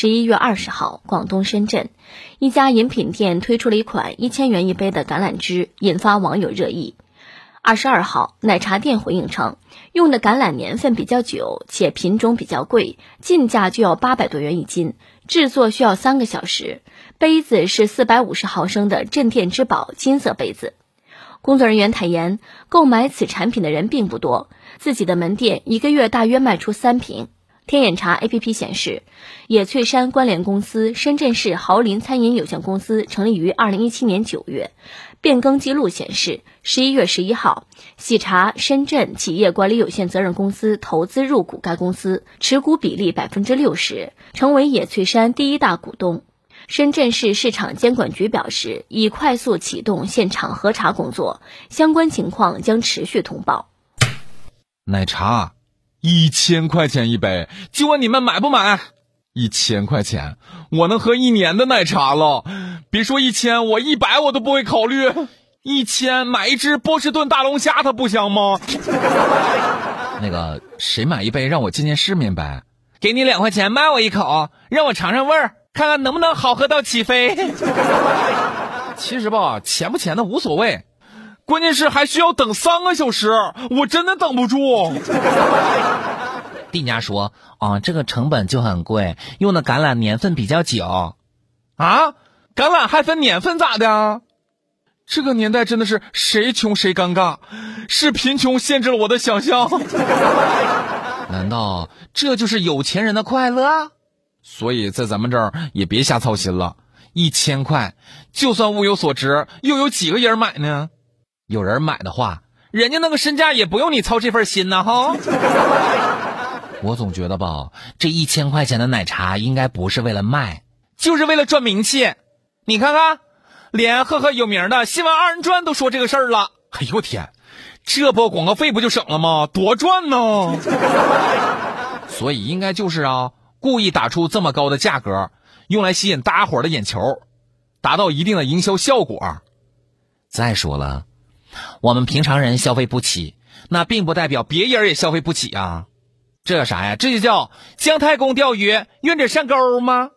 十一月二十号，广东深圳一家饮品店推出了一款一千元一杯的橄榄汁，引发网友热议。二十二号，奶茶店回应称，用的橄榄年份比较久，且品种比较贵，进价就要八百多元一斤，制作需要三个小时。杯子是四百五十毫升的镇店之宝金色杯子。工作人员坦言，购买此产品的人并不多，自己的门店一个月大约卖出三瓶。天眼查 APP 显示，野翠山关联公司深圳市豪林餐饮有限公司成立于二零一七年九月。变更记录显示，十一月十一号，喜茶深圳企业管理有限责任公司投资入股该公司，持股比例百分之六十，成为野翠山第一大股东。深圳市市场监管局表示，已快速启动现场核查工作，相关情况将持续通报。奶茶。一千块钱一杯，就问你们买不买？一千块钱，我能喝一年的奶茶了。别说一千，我一百我都不会考虑。一千买一只波士顿大龙虾，它不香吗？那个，谁买一杯让我见见世面呗？给你两块钱，卖我一口，让我尝尝味儿，看看能不能好喝到起飞。其实吧，钱不钱的无所谓。关键是还需要等三个小时，我真的等不住。店家说：“啊，这个成本就很贵，用的橄榄年份比较久。啊，橄榄还分年份咋的？这个年代真的是谁穷谁尴尬，是贫穷限制了我的想象。难道这就是有钱人的快乐？所以在咱们这儿也别瞎操心了。一千块，就算物有所值，又有几个人买呢？”有人买的话，人家那个身价也不用你操这份心呢哈。我总觉得吧，这一千块钱的奶茶应该不是为了卖，就是为了赚名气。你看看，连赫赫有名的新闻二人转都说这个事儿了。哎呦我天，这波广告费不就省了吗？多赚呢！所以应该就是啊，故意打出这么高的价格，用来吸引大家伙的眼球，达到一定的营销效果。再说了。我们平常人消费不起，那并不代表别人也消费不起啊！这叫啥呀？这就叫姜太公钓鱼，愿者上钩吗？